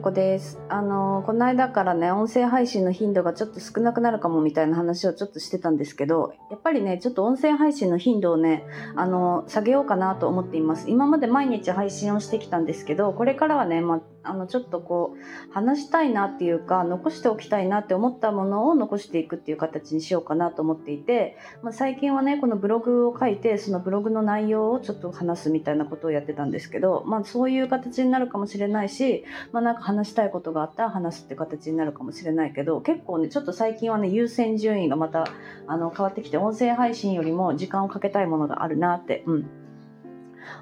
うこです。あの、この間からね、音声配信の頻度がちょっと少なくなるかもみたいな話をちょっとしてたんですけど、やっぱりね、ちょっと音声配信の頻度をね、あの、下げようかなと思っています。今まで毎日配信をしてきたんですけど、これからはね、まああの、ちょっとこう、話したいなっていうか、残しておきたいなって思ったものを残していくっていう形にしようかなと思っていて、まあ、最近はね、このブログを書いて、そのブログの内容をちょっと話すみたいなことをやってたんですけど、まあ、そういう形になるかもしれないし、まあ、なんか話したいことがあったら話すって形になるかもしれないけど、結構ね、ちょっと最近はね、優先順位がまた、あの、変わってきて、音声配信よりも時間をかけたいものがあるなって、うん。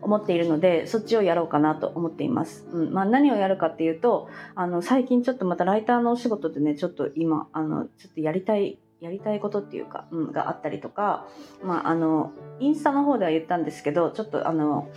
思っているので、そっちをやろうかなと思っています。うん。まあ何をやるかっていうと、あの、最近ちょっとまたライターのお仕事でね、ちょっと今、あの、ちょっとやりたい、やりたいことっていうか、うん、があったりとか、まああの、インスタの方では言ったんですけど、ちょっとあの、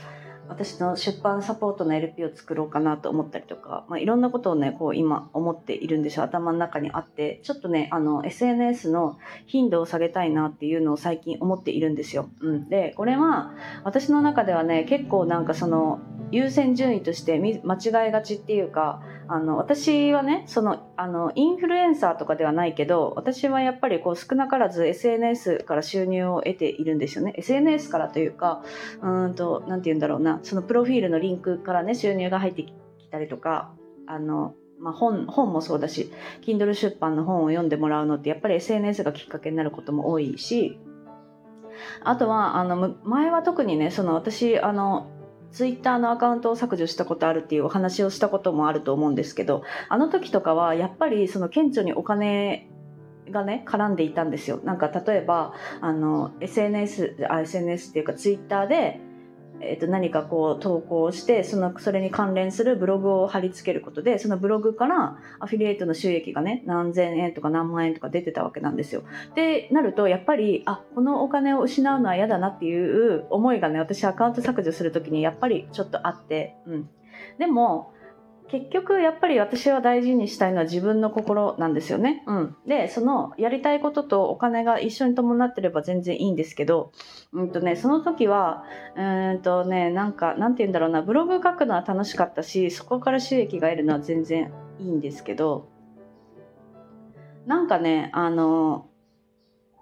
私の出版サポートの LP を作ろうかなと思ったりとか、まあ、いろんなことをね、こう今思っているんですよ。頭の中にあって、ちょっとね、あの、SNS の頻度を下げたいなっていうのを最近思っているんですよ。うん。で、これは、私の中ではね、結構なんかその、優先順位として間違いがちっていうか、あの、私はね、その、あの、インフルエンサーとかではないけど、私はやっぱりこう少なからず SNS から収入を得ているんですよね。SNS からというか、うんと、なんて言うんだろうな、そのプロフィールのリンクからね、収入が入ってきたりとか、あの、まあ、本、本もそうだし、Kindle 出版の本を読んでもらうのって、やっぱり SNS がきっかけになることも多いし、あとは、あの、前は特にね、その私、あの、ツイッターのアカウントを削除したことあるっていうお話をしたこともあると思うんですけど、あの時とかはやっぱりその顕著にお金がね、絡んでいたんですよ。なんか例えば、あの、SNS、あ、SNS っていうかツイッターで、えっと何かこう投稿してそのそれに関連するブログを貼り付けることでそのブログからアフィリエイトの収益がね何千円とか何万円とか出てたわけなんですよ。でなるとやっぱりあこのお金を失うのは嫌だなっていう思いがね私アカウント削除する時にやっぱりちょっとあって、うん、でも結局やっぱり私は大事にしたいのは自分の心なんですよね。うん。で、そのやりたいこととお金が一緒に伴ってれば全然いいんですけど、うんとね、その時は、うーんとね、なんか、なんて言うんだろうな、ブログ書くのは楽しかったし、そこから収益が得るのは全然いいんですけど、なんかね、あの、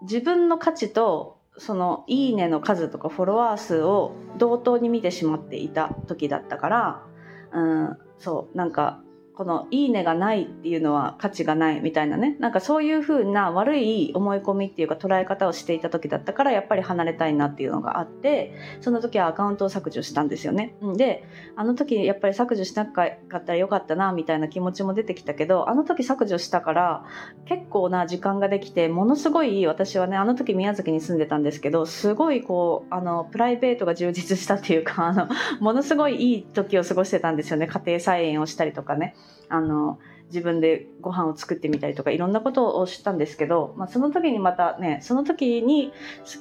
自分の価値と、その、いいねの数とかフォロワー数を同等に見てしまっていた時だったから、うん、そう、なんか、このいいねがないっていうのは価値がないみたいなね。なんかそういう風な悪い思い込みっていうか捉え方をしていた時だったからやっぱり離れたいなっていうのがあって、その時はアカウントを削除したんですよね。で、あの時やっぱり削除しなかったらよかったなみたいな気持ちも出てきたけど、あの時削除したから結構な時間ができて、ものすごい私はね、あの時宮崎に住んでたんですけど、すごいこう、あの、プライベートが充実したっていうか、あの、ものすごいいい時を過ごしてたんですよね。家庭菜園をしたりとかね。あの、自分でご飯を作ってみたりとかいろんなことをしたんですけど、まあ、その時にまたねその時に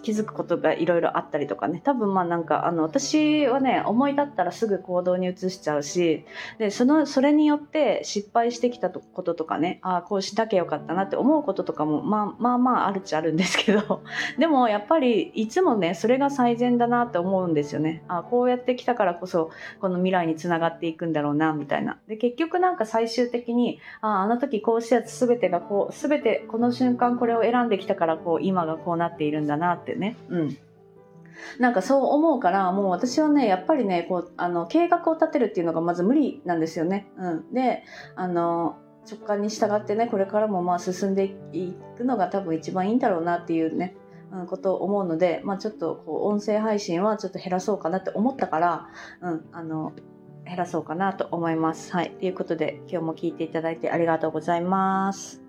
気づくことがいろいろあったりとかね。多分まあなんかあの私はね思い立ったらすぐ行動に移しちゃうしでそのそれによって失敗してきたこととかねああこうしなきゃよかったなって思うこととかもまあまあまああるっちゃあるんですけど でもやっぱりいつもねそれが最善だなって思うんですよね。あこうやってきたからこそこの未来につながっていくんだろうなみたいな。で結局なんか最終的にああの時こうしたやつ全てがこう全てこの瞬間これを選んできたからこう今がこうなっているんだなってね。うん。なんかそう思うからもう私はねやっぱりねこうあの計画を立てるっていうのがまず無理なんですよね、うん、であの直感に従ってねこれからもまあ進んでいくのが多分一番いいんだろうなっていうねうん、ことを思うので、まあ、ちょっとこう音声配信はちょっと減らそうかなって思ったから、うん、あの減らそうかなと思います。はい。ということで、今日も聞いていただいてありがとうございます。